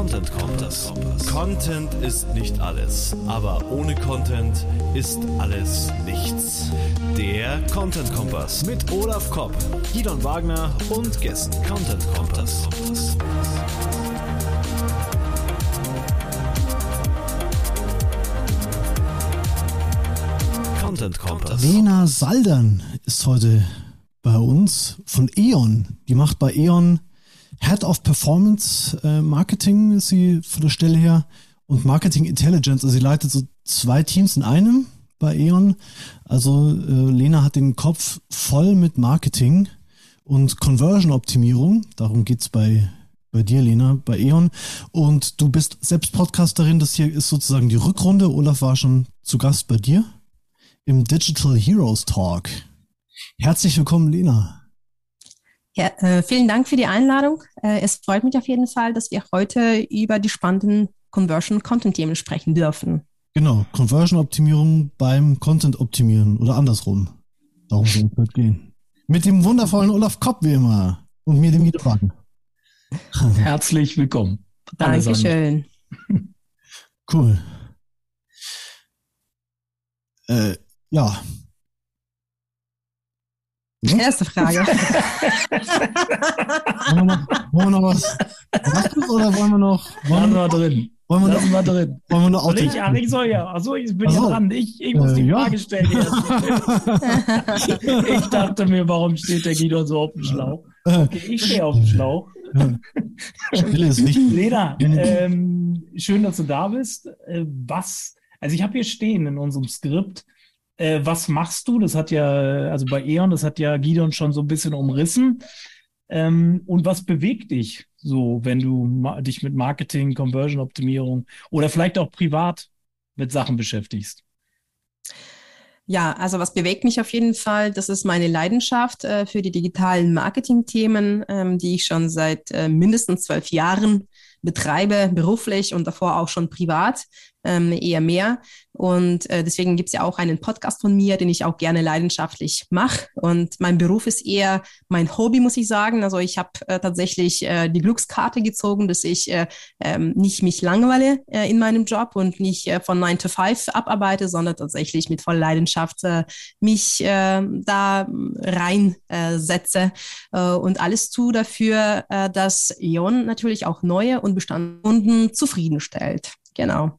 Content Kompass. Content ist nicht alles, aber ohne Content ist alles nichts. Der Content Kompass mit Olaf Kopp, Gidon Wagner und Gästen. Content Kompass. Content Kompass. Lena Saldern ist heute bei uns von E.ON. Die macht bei E.ON Head of Performance äh, Marketing ist sie von der Stelle her und Marketing Intelligence. Also sie leitet so zwei Teams in einem bei E.ON. Also äh, Lena hat den Kopf voll mit Marketing und Conversion-Optimierung. Darum geht's bei, bei dir, Lena, bei E.ON. Und du bist selbst Podcasterin. Das hier ist sozusagen die Rückrunde. Olaf war schon zu Gast bei dir im Digital Heroes Talk. Herzlich willkommen, Lena. Ja, äh, vielen Dank für die Einladung. Äh, es freut mich auf jeden Fall, dass wir heute über die spannenden Conversion-Content-Themen sprechen dürfen. Genau, Conversion-Optimierung beim Content-Optimieren oder andersrum. Darum soll es gehen. Mit dem wundervollen Olaf Kopp wie immer und mir dem Guido Wagen. Herzlich willkommen. Dankeschön. Cool. Äh, ja? Erste Frage. wollen, wir noch, wollen wir noch was machen oder wollen wir noch? Wollen wir drin. Wollen wir noch, mal drin. Wollen wir noch Soll ich, ach, ich soll ja. Achso, ich bin ja dran. Ich, ich muss äh, die ja. Frage stellen. ich dachte mir, warum steht der Guido so auf dem Schlauch? Äh. Okay, ich stehe auf dem Schlauch. Lena, ähm, schön, dass du da bist. Äh, was, also ich habe hier stehen in unserem Skript, äh, was machst du? Das hat ja, also bei E.ON, das hat ja Gideon schon so ein bisschen umrissen. Ähm, und was bewegt dich so, wenn du dich mit Marketing, Conversion-Optimierung oder vielleicht auch privat mit Sachen beschäftigst? Ja, also was bewegt mich auf jeden Fall, das ist meine Leidenschaft äh, für die digitalen Marketing-Themen, ähm, die ich schon seit äh, mindestens zwölf Jahren betreibe, beruflich und davor auch schon privat ähm, eher mehr. Und äh, deswegen gibt es ja auch einen Podcast von mir, den ich auch gerne leidenschaftlich mache. Und mein Beruf ist eher mein Hobby, muss ich sagen. Also ich habe äh, tatsächlich äh, die Glückskarte gezogen, dass ich äh, ähm, nicht mich langweile äh, in meinem Job und nicht äh, von 9 to 5 abarbeite, sondern tatsächlich mit voller Leidenschaft äh, mich äh, da reinsetze äh, und alles tue dafür, äh, dass E.ON natürlich auch neue und Bestandskunden zufriedenstellt. Genau.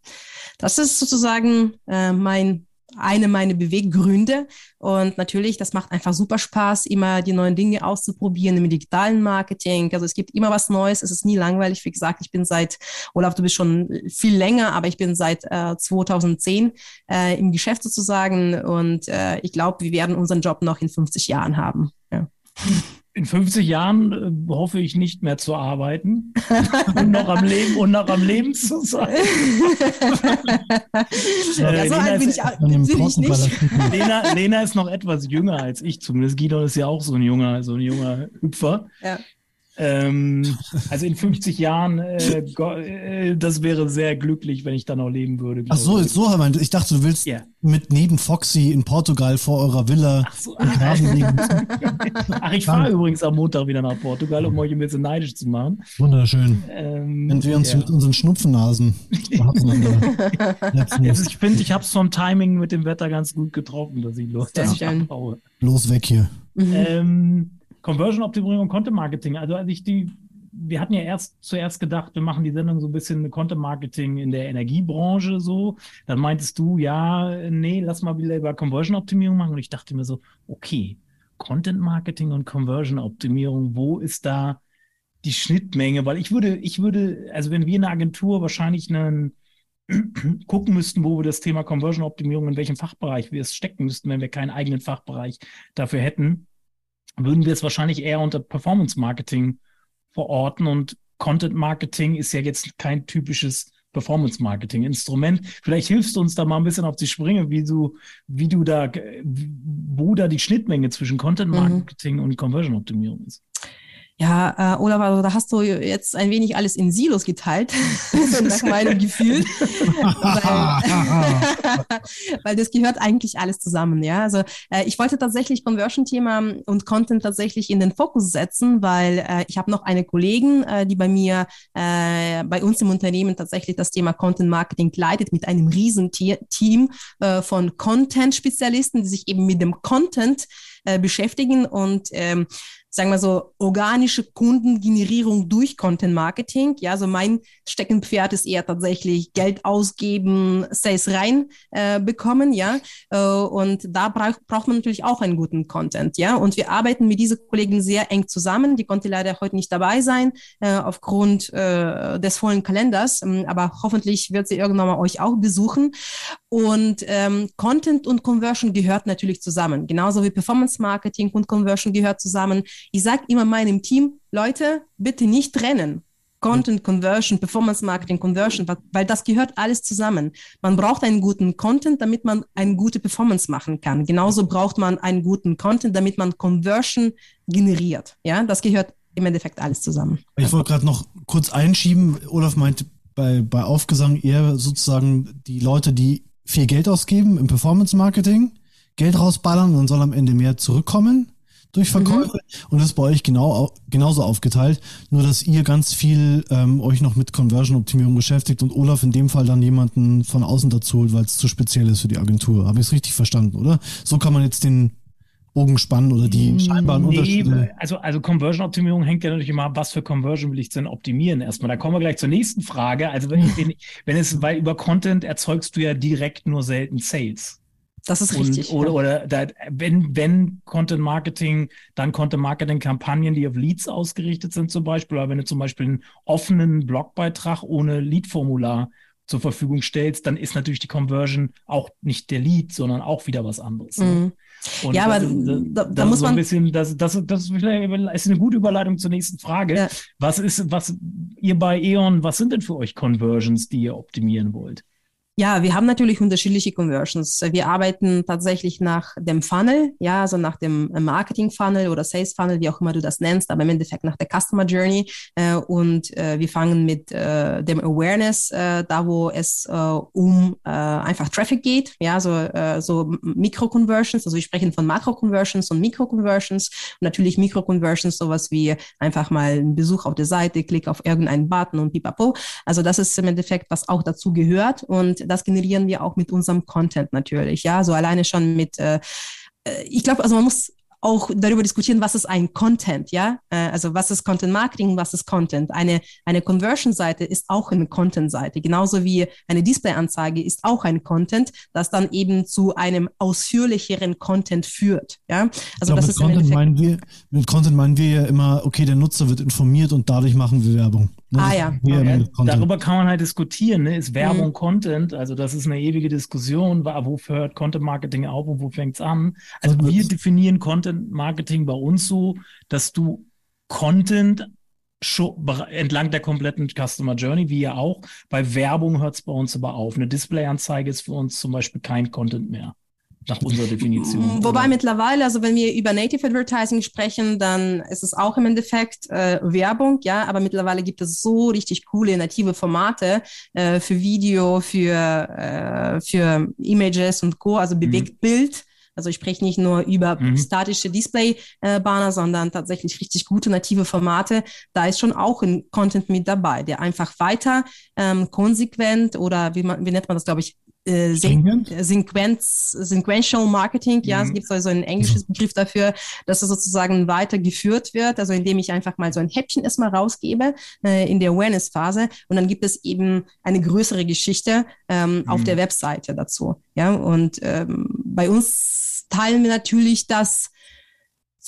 Das ist sozusagen äh, mein eine meiner Beweggründe. Und natürlich, das macht einfach super Spaß, immer die neuen Dinge auszuprobieren im digitalen Marketing. Also es gibt immer was Neues, es ist nie langweilig. Wie gesagt, ich bin seit, Olaf, du bist schon viel länger, aber ich bin seit äh, 2010 äh, im Geschäft sozusagen. Und äh, ich glaube, wir werden unseren Job noch in 50 Jahren haben. Ja. in 50 Jahren äh, hoffe ich nicht mehr zu arbeiten und noch am Leben und noch am Leben zu sein. ja, so alt bin ich, bin ich nicht. Lena, Lena ist noch etwas jünger als ich, zumindest Guido ist ja auch so ein junger, so ein junger Hüpfer. Ja. Ähm, also in 50 Jahren, äh, äh, das wäre sehr glücklich, wenn ich dann noch leben würde. Ach so, so, aber ich dachte, du willst yeah. mit neben Foxy in Portugal vor eurer Villa Ach, so, ach. ach ich fahre übrigens am Montag wieder nach Portugal, um euch ein bisschen neidisch zu machen. Wunderschön. Ähm, wenn wir uns ja. mit unseren Schnupfennasen also Ich finde, ich habe es vom Timing mit dem Wetter ganz gut getroffen, dass ich los, dass ich abhaue. Los weg hier. Mhm. Ähm, Conversion-Optimierung und Content-Marketing. Also als ich die, wir hatten ja erst zuerst gedacht, wir machen die Sendung so ein bisschen Content-Marketing in der Energiebranche so. Dann meintest du, ja, nee, lass mal wieder über Conversion-Optimierung machen. Und ich dachte mir so, okay, Content-Marketing und Conversion-Optimierung, wo ist da die Schnittmenge? Weil ich würde, ich würde, also wenn wir in der Agentur wahrscheinlich einen gucken müssten, wo wir das Thema Conversion-Optimierung, in welchem Fachbereich wir es stecken müssten, wenn wir keinen eigenen Fachbereich dafür hätten, würden wir es wahrscheinlich eher unter Performance Marketing verorten und Content Marketing ist ja jetzt kein typisches Performance Marketing Instrument. Vielleicht hilfst du uns da mal ein bisschen auf die Sprünge, wie du, wie du da, wo da die Schnittmenge zwischen Content. Marketing mhm. und Conversion Optimierung ist. Ja, äh, Olaf, also da hast du jetzt ein wenig alles in Silos geteilt, nach meinem Gefühl. weil, weil, das gehört eigentlich alles zusammen, ja. Also äh, ich wollte tatsächlich Conversion-Thema und Content tatsächlich in den Fokus setzen, weil äh, ich habe noch eine Kollegin, äh, die bei mir, äh, bei uns im Unternehmen tatsächlich das Thema Content Marketing leitet mit einem riesen Team äh, von Content-Spezialisten, die sich eben mit dem Content äh, beschäftigen und ähm, sagen wir so, organische Kundengenerierung durch Content Marketing. Ja, also mein Steckenpferd ist eher tatsächlich Geld ausgeben, Sales rein äh, bekommen, ja. Äh, und da braucht, braucht man natürlich auch einen guten Content, ja. Und wir arbeiten mit diesen Kollegen sehr eng zusammen. Die konnte leider heute nicht dabei sein, äh, aufgrund äh, des vollen Kalenders. Ähm, aber hoffentlich wird sie irgendwann mal euch auch besuchen. Und ähm, Content und Conversion gehört natürlich zusammen. Genauso wie Performance Marketing und Conversion gehört zusammen. Ich sage immer meinem Team, Leute, bitte nicht trennen. Content Conversion, Performance Marketing Conversion, weil das gehört alles zusammen. Man braucht einen guten Content, damit man eine gute Performance machen kann. Genauso braucht man einen guten Content, damit man Conversion generiert. Ja, das gehört im Endeffekt alles zusammen. Ich wollte gerade noch kurz einschieben. Olaf meint bei, bei Aufgesang eher sozusagen die Leute, die viel Geld ausgeben im Performance Marketing, Geld rausballern und soll am Ende mehr zurückkommen durch Verkäufe. Mhm. Und das ist bei euch genau, genauso aufgeteilt. Nur, dass ihr ganz viel ähm, euch noch mit Conversion-Optimierung beschäftigt und Olaf in dem Fall dann jemanden von außen dazu holt, weil es zu speziell ist für die Agentur. Habe ich es richtig verstanden, oder? So kann man jetzt den Bogen spannen oder die scheinbaren nee, Unterschiede? Also, also Conversion-Optimierung hängt ja natürlich immer ab, was für Conversion will ich denn optimieren erstmal. Da kommen wir gleich zur nächsten Frage. Also wenn, wenn, wenn es, weil über Content erzeugst du ja direkt nur selten Sales. Das ist richtig. Und, oder oder da, wenn, wenn Content Marketing, dann Content Marketing Kampagnen, die auf Leads ausgerichtet sind zum Beispiel, oder wenn du zum Beispiel einen offenen Blogbeitrag ohne Lead-Formular zur Verfügung stellst, dann ist natürlich die Conversion auch nicht der Lead, sondern auch wieder was anderes. Ne? Mhm. Ja, aber da, da, da muss man. ein bisschen, das, das, das ist eine gute Überleitung zur nächsten Frage. Ja. Was ist, was ihr bei E.ON, was sind denn für euch Conversions, die ihr optimieren wollt? Ja, wir haben natürlich unterschiedliche Conversions. Wir arbeiten tatsächlich nach dem Funnel, ja, also nach dem Marketing Funnel oder Sales Funnel, wie auch immer du das nennst, aber im Endeffekt nach der Customer Journey. Äh, und äh, wir fangen mit äh, dem Awareness, da wo es um einfach Traffic geht, ja, so, so Mikro-Conversions, also wir sprechen von Makro-Conversions und Mikro-Conversions und natürlich Mikro-Conversions, sowas wie einfach mal ein Besuch auf der Seite, Klick auf irgendeinen Button und pipapo. Also das ist im Endeffekt, was auch dazu gehört und das generieren wir auch mit unserem Content natürlich. Ja, so alleine schon mit, äh, äh ich glaube, also man muss auch darüber diskutieren, was ist ein Content, ja? Äh, also was ist Content Marketing, was ist Content? Eine, eine Conversion-Seite ist auch eine Content-Seite, genauso wie eine Display-Anzeige ist auch ein Content, das dann eben zu einem ausführlicheren Content führt, ja? Also glaub, das ist Content meinen wir, mit Content meinen wir ja immer, okay, der Nutzer wird informiert und dadurch machen wir Werbung. Ne? Ah ja. ja darüber kann man halt diskutieren, ne? Ist Werbung mhm. Content? Also das ist eine ewige Diskussion, wofür hört Content Marketing auf und wo fängt es an? Also wir definieren Content Content Marketing bei uns so, dass du Content entlang der kompletten Customer Journey, wie ja auch. Bei Werbung hört es bei uns aber auf. Eine Displayanzeige ist für uns zum Beispiel kein Content mehr. Nach unserer Definition. Wobei oder? mittlerweile, also wenn wir über Native Advertising sprechen, dann ist es auch im Endeffekt äh, Werbung, ja, aber mittlerweile gibt es so richtig coole native Formate äh, für Video, für, äh, für Images und Co., also bewegt mhm. Bild also ich spreche nicht nur über mhm. statische Display-Banner, sondern tatsächlich richtig gute native Formate. Da ist schon auch ein Content mit dabei, der einfach weiter ähm, konsequent oder wie, man, wie nennt man das, glaube ich, äh, Sequenz, Sequential Marketing, ja, mhm. es gibt also ein englisches Begriff dafür, dass es sozusagen weitergeführt wird, also indem ich einfach mal so ein Häppchen erstmal rausgebe äh, in der Awareness-Phase und dann gibt es eben eine größere Geschichte ähm, mhm. auf der Webseite dazu, ja, und ähm, bei uns teilen wir natürlich das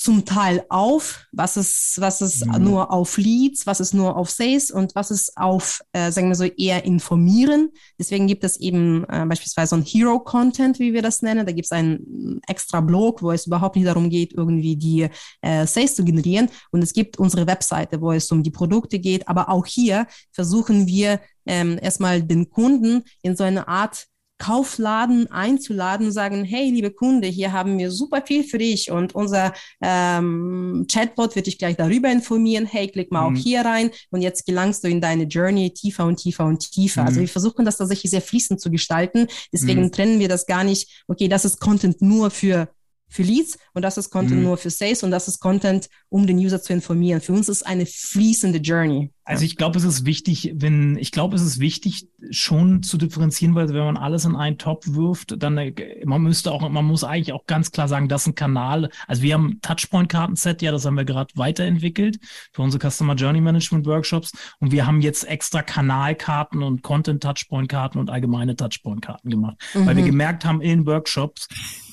zum Teil auf, was ist, was ist mhm. nur auf Leads, was ist nur auf Sales und was ist auf, äh, sagen wir so, eher informieren. Deswegen gibt es eben äh, beispielsweise so ein Hero-Content, wie wir das nennen. Da gibt es einen extra Blog, wo es überhaupt nicht darum geht, irgendwie die äh, Sales zu generieren. Und es gibt unsere Webseite, wo es um die Produkte geht. Aber auch hier versuchen wir ähm, erstmal den Kunden in so eine Art Kaufladen einzuladen und sagen, hey, liebe Kunde, hier haben wir super viel für dich und unser ähm, Chatbot wird dich gleich darüber informieren. Hey, klick mal mhm. auch hier rein und jetzt gelangst du in deine Journey tiefer und tiefer und tiefer. Also mhm. Also wir versuchen das tatsächlich sehr fließend zu gestalten. Deswegen mhm. trennen wir das gar nicht, okay, das ist Content nur für für Leads und das ist Content mhm. nur für Sales und das ist Content, um den User zu informieren. Für uns ist eine fließende Journey. Also ich glaube, es ist wichtig, wenn, ich glaube, es ist wichtig, schon zu differenzieren, weil wenn man alles in einen Topf wirft, dann, äh, man müsste auch, man muss eigentlich auch ganz klar sagen, das ist ein Kanal. Also wir haben Touchpoint-Kartenset, ja, das haben wir gerade weiterentwickelt für unsere Customer Journey Management Workshops und wir haben jetzt extra Kanalkarten und Content-Touchpoint-Karten und allgemeine Touchpoint-Karten gemacht, mhm. weil wir gemerkt haben in Workshops,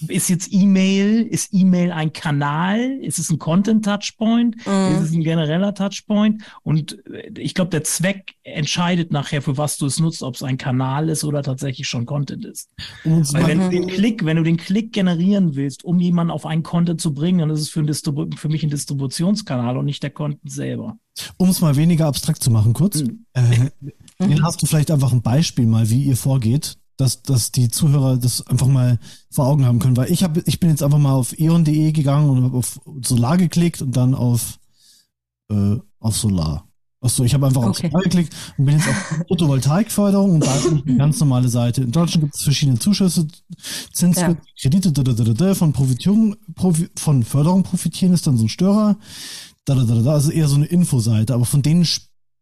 ist jetzt E-Mail, ist E-Mail ein Kanal, ist es ein Content-Touchpoint, mhm. ist es ein genereller Touchpoint und ich glaube, der Zweck entscheidet nachher, für was du es nutzt, ob es ein Kanal ist oder tatsächlich schon Content ist. Weil wenn du den Klick, wenn du den Klick generieren willst, um jemanden auf einen Content zu bringen, dann ist es für, ein für mich ein Distributionskanal und nicht der Content selber. Um es mal weniger abstrakt zu machen, kurz, mhm. äh, hast du vielleicht einfach ein Beispiel mal, wie ihr vorgeht, dass, dass die Zuhörer das einfach mal vor Augen haben können. Weil ich habe, ich bin jetzt einfach mal auf eon.de gegangen und habe auf Solar geklickt und dann auf, äh, auf Solar. Achso, ich habe einfach okay. auf geklickt und bin jetzt auf Photovoltaikförderung und da ist eine ganz normale Seite. In Deutschland gibt es verschiedene Zuschüsse, Zins, ja. Kredite, da, da, da, da, von Profitierung, Profi, von Förderung profitieren ist dann so ein Störer. Da, da, da, da, also eher so eine Infoseite, aber von denen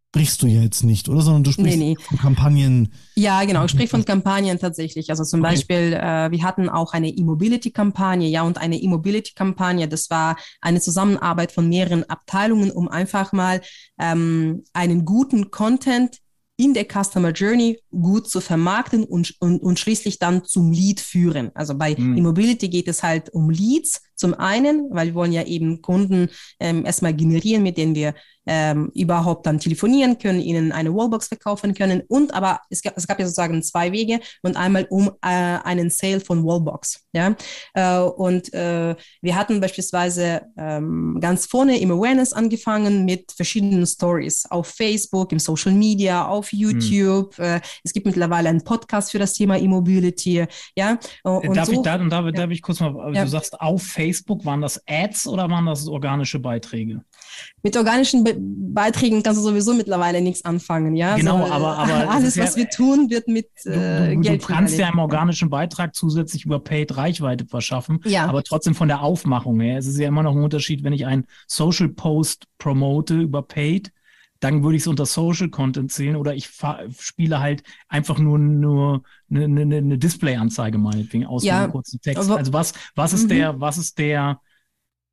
sprichst du ja jetzt nicht, oder? Sondern du sprichst nee, nee. von Kampagnen. Ja, genau. Ich spreche von Kampagnen tatsächlich. Also zum okay. Beispiel, äh, wir hatten auch eine E-Mobility-Kampagne, ja, und eine E-Mobility-Kampagne, das war eine Zusammenarbeit von mehreren Abteilungen, um einfach mal ähm, einen guten Content in der Customer Journey gut zu vermarkten und, und, und schließlich dann zum Lead führen. Also bei mhm. E-Mobility geht es halt um Leads zum einen, weil wir wollen ja eben Kunden ähm, erstmal generieren, mit denen wir ähm, überhaupt dann telefonieren können, ihnen eine Wallbox verkaufen können. Und aber es gab, es gab ja sozusagen zwei Wege und einmal um äh, einen Sale von Wallbox. Ja? Äh, und äh, wir hatten beispielsweise ähm, ganz vorne im Awareness angefangen mit verschiedenen Stories auf Facebook, im Social Media, auf hm. YouTube. Mhm. es gibt mittlerweile einen Podcast für das Thema E-Mobility. Ja? Und darf, so, ich, da, darf, ja. darf ich kurz mal, ja. du sagst auf Facebook, waren das Ads oder waren das organische Beiträge? mit organischen Be Beiträgen kannst du sowieso mittlerweile nichts anfangen, ja. Genau, so, aber, aber alles, was wir tun, wird mit äh, du, Geld. Du kannst ja im organischen Beitrag zusätzlich über Paid Reichweite verschaffen, ja. aber trotzdem von der Aufmachung her. Es ist ja immer noch ein Unterschied, wenn ich einen Social Post promote über Paid, dann würde ich es unter Social Content zählen oder ich spiele halt einfach nur nur eine, eine, eine Display-Anzeige meinetwegen aus ja, einem kurzen Text. Also was was ist mhm. der was ist der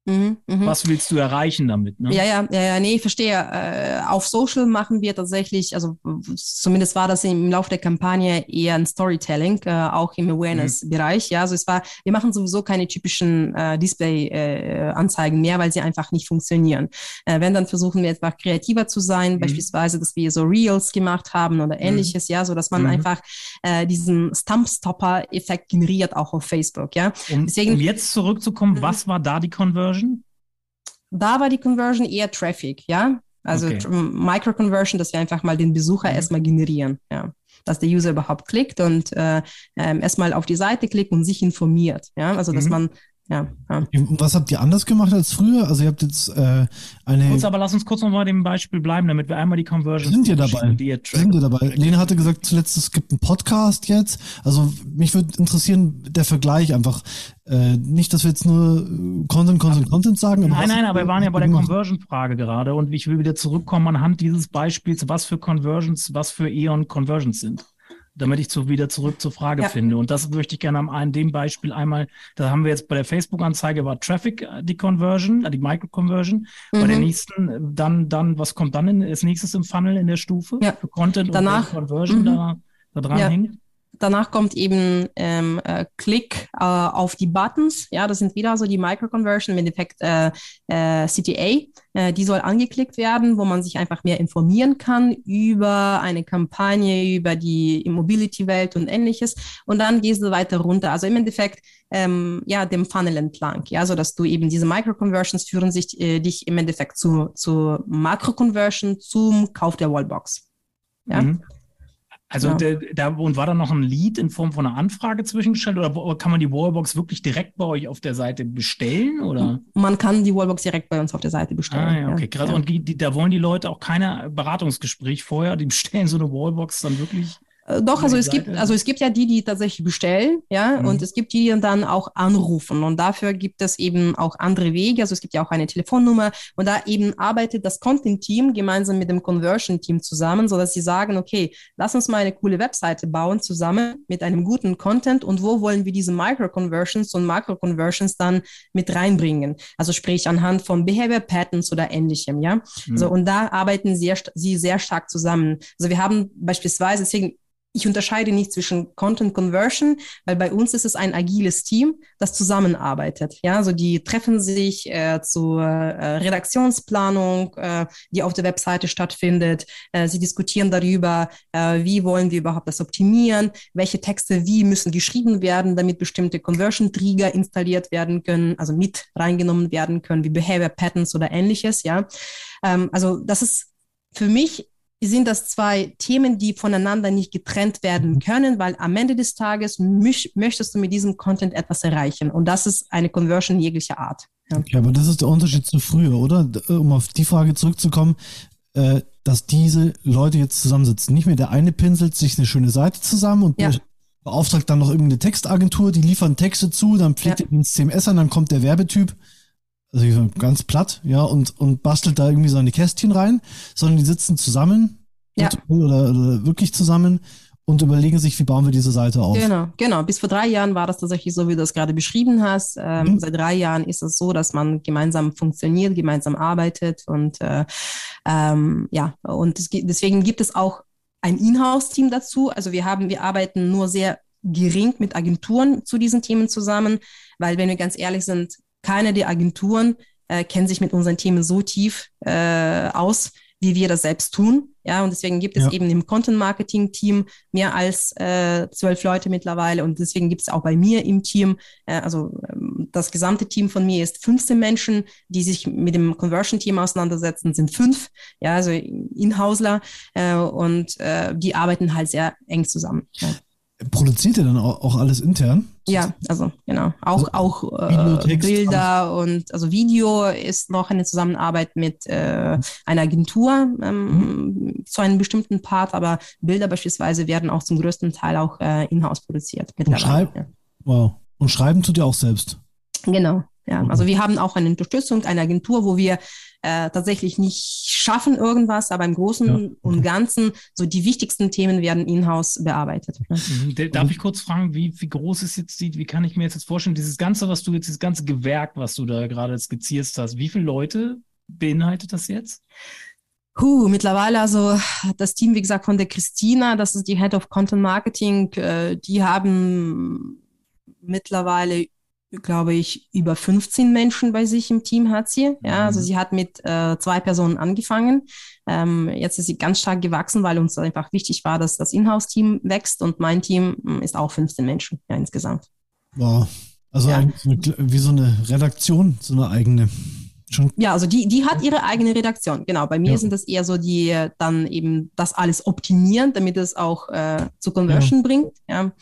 Mhm, mh. Was willst du erreichen damit? Ne? Ja, ja, ja, ja, nee, ich verstehe. Äh, auf Social machen wir tatsächlich, also zumindest war das im Laufe der Kampagne eher ein Storytelling, äh, auch im Awareness-Bereich. Mhm. Ja, also es war, wir machen sowieso keine typischen äh, Display-Anzeigen mehr, weil sie einfach nicht funktionieren. Äh, wenn, dann versuchen wir etwas kreativer zu sein, mhm. beispielsweise, dass wir so Reels gemacht haben oder mhm. ähnliches, mhm. ja, so dass man mhm. einfach äh, diesen Stump-Stopper-Effekt generiert, auch auf Facebook, ja. Um, Deswegen, um jetzt zurückzukommen, mhm. was war da die Conversion? Conversion? Da war die Conversion eher Traffic, ja. Also okay. Micro-Conversion, dass wir einfach mal den Besucher mhm. erstmal generieren, ja. Dass der User überhaupt klickt und äh, ähm, erstmal auf die Seite klickt und sich informiert, ja. Also dass mhm. man ja, ja. Was habt ihr anders gemacht als früher? Also ihr habt jetzt äh, eine. Kurz, aber lass uns kurz noch mal dem Beispiel bleiben, damit wir einmal die Conversion. Sind ihr dabei? Die ihr sind ihr dabei? Lena hatte gesagt zuletzt, es gibt einen Podcast jetzt. Also mich würde interessieren der Vergleich einfach. Äh, nicht, dass wir jetzt nur Content, Content, Content sagen. nein, nein, aber wir waren ja bei der Conversion-Frage gerade und ich will wieder zurückkommen anhand dieses Beispiels, was für Conversions, was für Eon Conversions sind damit ich so wieder zurück zur Frage ja. finde. Und das möchte ich gerne an dem Beispiel einmal, da haben wir jetzt bei der Facebook-Anzeige war Traffic äh, die Conversion, äh, die Micro-Conversion. Mhm. Bei der nächsten, äh, dann, dann, was kommt dann in, als nächstes im Funnel in der Stufe ja. für Content Danach, und Conversion mhm. da, da dran ja. hängt? Danach kommt eben ähm, äh, Klick äh, auf die Buttons. Ja, das sind wieder so die Micro-Conversion, im Endeffekt äh, äh, CTA. Äh, die soll angeklickt werden, wo man sich einfach mehr informieren kann über eine Kampagne, über die Immobility-Welt und ähnliches. Und dann gehst du weiter runter. Also im Endeffekt ähm, ja, dem Funnel entlang, ja, so dass du eben diese Micro-Conversions führen sich äh, dich im Endeffekt zu, zu Makro-Conversion zum Kauf der Wallbox. Ja. Mhm. Also Ja. der, da und war da noch ein Lead in Form von einer Anfrage zwischengestellt oder kann man die Wallbox wirklich direkt bei euch auf der Seite bestellen oder? Man kann die Wallbox direkt bei uns auf der Seite bestellen. Ah ja, okay. Gerade Ja. und die, die, da wollen die Leute auch keine Beratungsgespräch vorher. Die bestellen so eine Wallbox dann wirklich. Äh, Doch, also es gibt, also es gibt ja die, die tatsächlich bestellen, ja, Mhm. und es gibt die, die dann auch anrufen. Und dafür gibt es eben auch andere Wege. Also es gibt ja auch eine Telefonnummer und da eben arbeitet das Content-Team gemeinsam mit dem Conversion-Team zusammen, sodass sie sagen, okay, lass uns mal eine coole Webseite bauen zusammen mit einem guten Content und wo wollen wir diese Micro-Conversions und Macro-Conversions dann mit reinbringen? Also sprich anhand von Behavior Patterns oder ähnlichem, ja. Hm. So, und da arbeiten st- sie sehr stark zusammen. Also wir haben beispielsweise, deswegen, ich unterscheide nicht zwischen Content Conversion, weil bei uns ist es ein agiles Team, das zusammenarbeitet. Ja, also die treffen sich äh, zur äh, Redaktionsplanung, äh, die auf der Webseite stattfindet. Äh, sie diskutieren darüber, äh, wie wollen wir überhaupt das optimieren, welche Texte wie müssen geschrieben werden, damit bestimmte Conversion Trigger installiert werden können, also mit reingenommen werden können, wie Behavior Patterns oder ähnliches. Ja, ähm, also das ist für mich sind das zwei Themen, die voneinander nicht getrennt werden können, weil am Ende des Tages möch, möchtest du mit diesem Content etwas erreichen. Und das ist eine Conversion jeglicher Art. Ja. Ja, aber das ist der Unterschied zu früher, oder? Um auf die Frage zurückzukommen, äh, dass diese Leute jetzt zusammensitzen. Nicht mehr der eine pinselt sich eine schöne Seite zusammen und Ja. be- beauftragt dann noch irgendeine Textagentur, die liefern Texte zu, dann pflegt Ja. er ins CMS an, dann kommt der Werbetyp, also ganz platt, ja, und, und bastelt da irgendwie seine Kästchen rein, sondern die sitzen zusammen Ja. oder, oder wirklich zusammen und überlegen sich, wie bauen wir diese Seite auf. Genau, genau. Bis vor drei Jahren war das tatsächlich so, wie du das gerade beschrieben hast. Ähm, Mhm. Seit drei Jahren ist es so, dass man gemeinsam funktioniert, gemeinsam arbeitet und äh, ähm, ja, und es, deswegen gibt es auch ein Inhouse-Team dazu. Also wir haben, wir arbeiten nur sehr gering mit Agenturen zu diesen Themen zusammen, weil wenn wir ganz ehrlich sind, keine der Agenturen äh, kennen sich mit unseren Themen so tief äh, aus, wie wir das selbst tun. Ja, und deswegen gibt es Ja. eben im Content-Marketing-Team mehr als äh, zwölf Leute mittlerweile und deswegen gibt es auch bei mir im Team, äh, also ähm, das gesamte Team von mir ist 15 Menschen, die sich mit dem Conversion-Team auseinandersetzen, sind fünf, ja, also Inhausler äh, und äh, die arbeiten halt sehr eng zusammen. Ja, Produziert ihr dann auch, auch alles intern? ja also genau, auch, auch äh, Bilder und also Video ist noch eine Zusammenarbeit mit äh, einer Agentur ähm, zu einem bestimmten Part, aber Bilder beispielsweise werden auch zum größten Teil auch äh, in-house produziert mittlerweile. schreib- Ja. Wow. Und schreiben tut ihr auch selbst. Genau, ja. Mhm. Also wir haben auch eine Unterstützung, eine Agentur, wo wir äh, tatsächlich nicht schaffen irgendwas, aber im Großen Ja, und Ganzen so die wichtigsten Themen werden in-house bearbeitet. Ja. Mhm. Darf ich kurz fragen, wie, wie groß ist jetzt die, wie kann ich mir jetzt, jetzt vorstellen, dieses ganze, was du jetzt, dieses ganze Gewerk, was du da gerade skizziert hast, wie viele Leute beinhaltet das jetzt? Puh, mittlerweile also das Team, wie gesagt, von der Christina, das ist die Head of Content Marketing, äh, die haben mittlerweile, glaube ich, über 15 Menschen bei sich im Team hat sie. Ja, also Mhm. sie hat mit äh, zwei Personen angefangen. Ähm, jetzt ist sie ganz stark gewachsen, weil uns einfach wichtig war, dass das Inhouse-Team wächst und mein Team mh, ist auch 15 Menschen ja, insgesamt. Wow. Also Ja. wie so eine Redaktion, so eine eigene. Schon Ja, also die, die hat ihre eigene Redaktion. Genau. Bei mir Ja. sind das eher so die äh, dann eben das alles optimieren, damit es auch äh, zu Conversion bringt. Ja,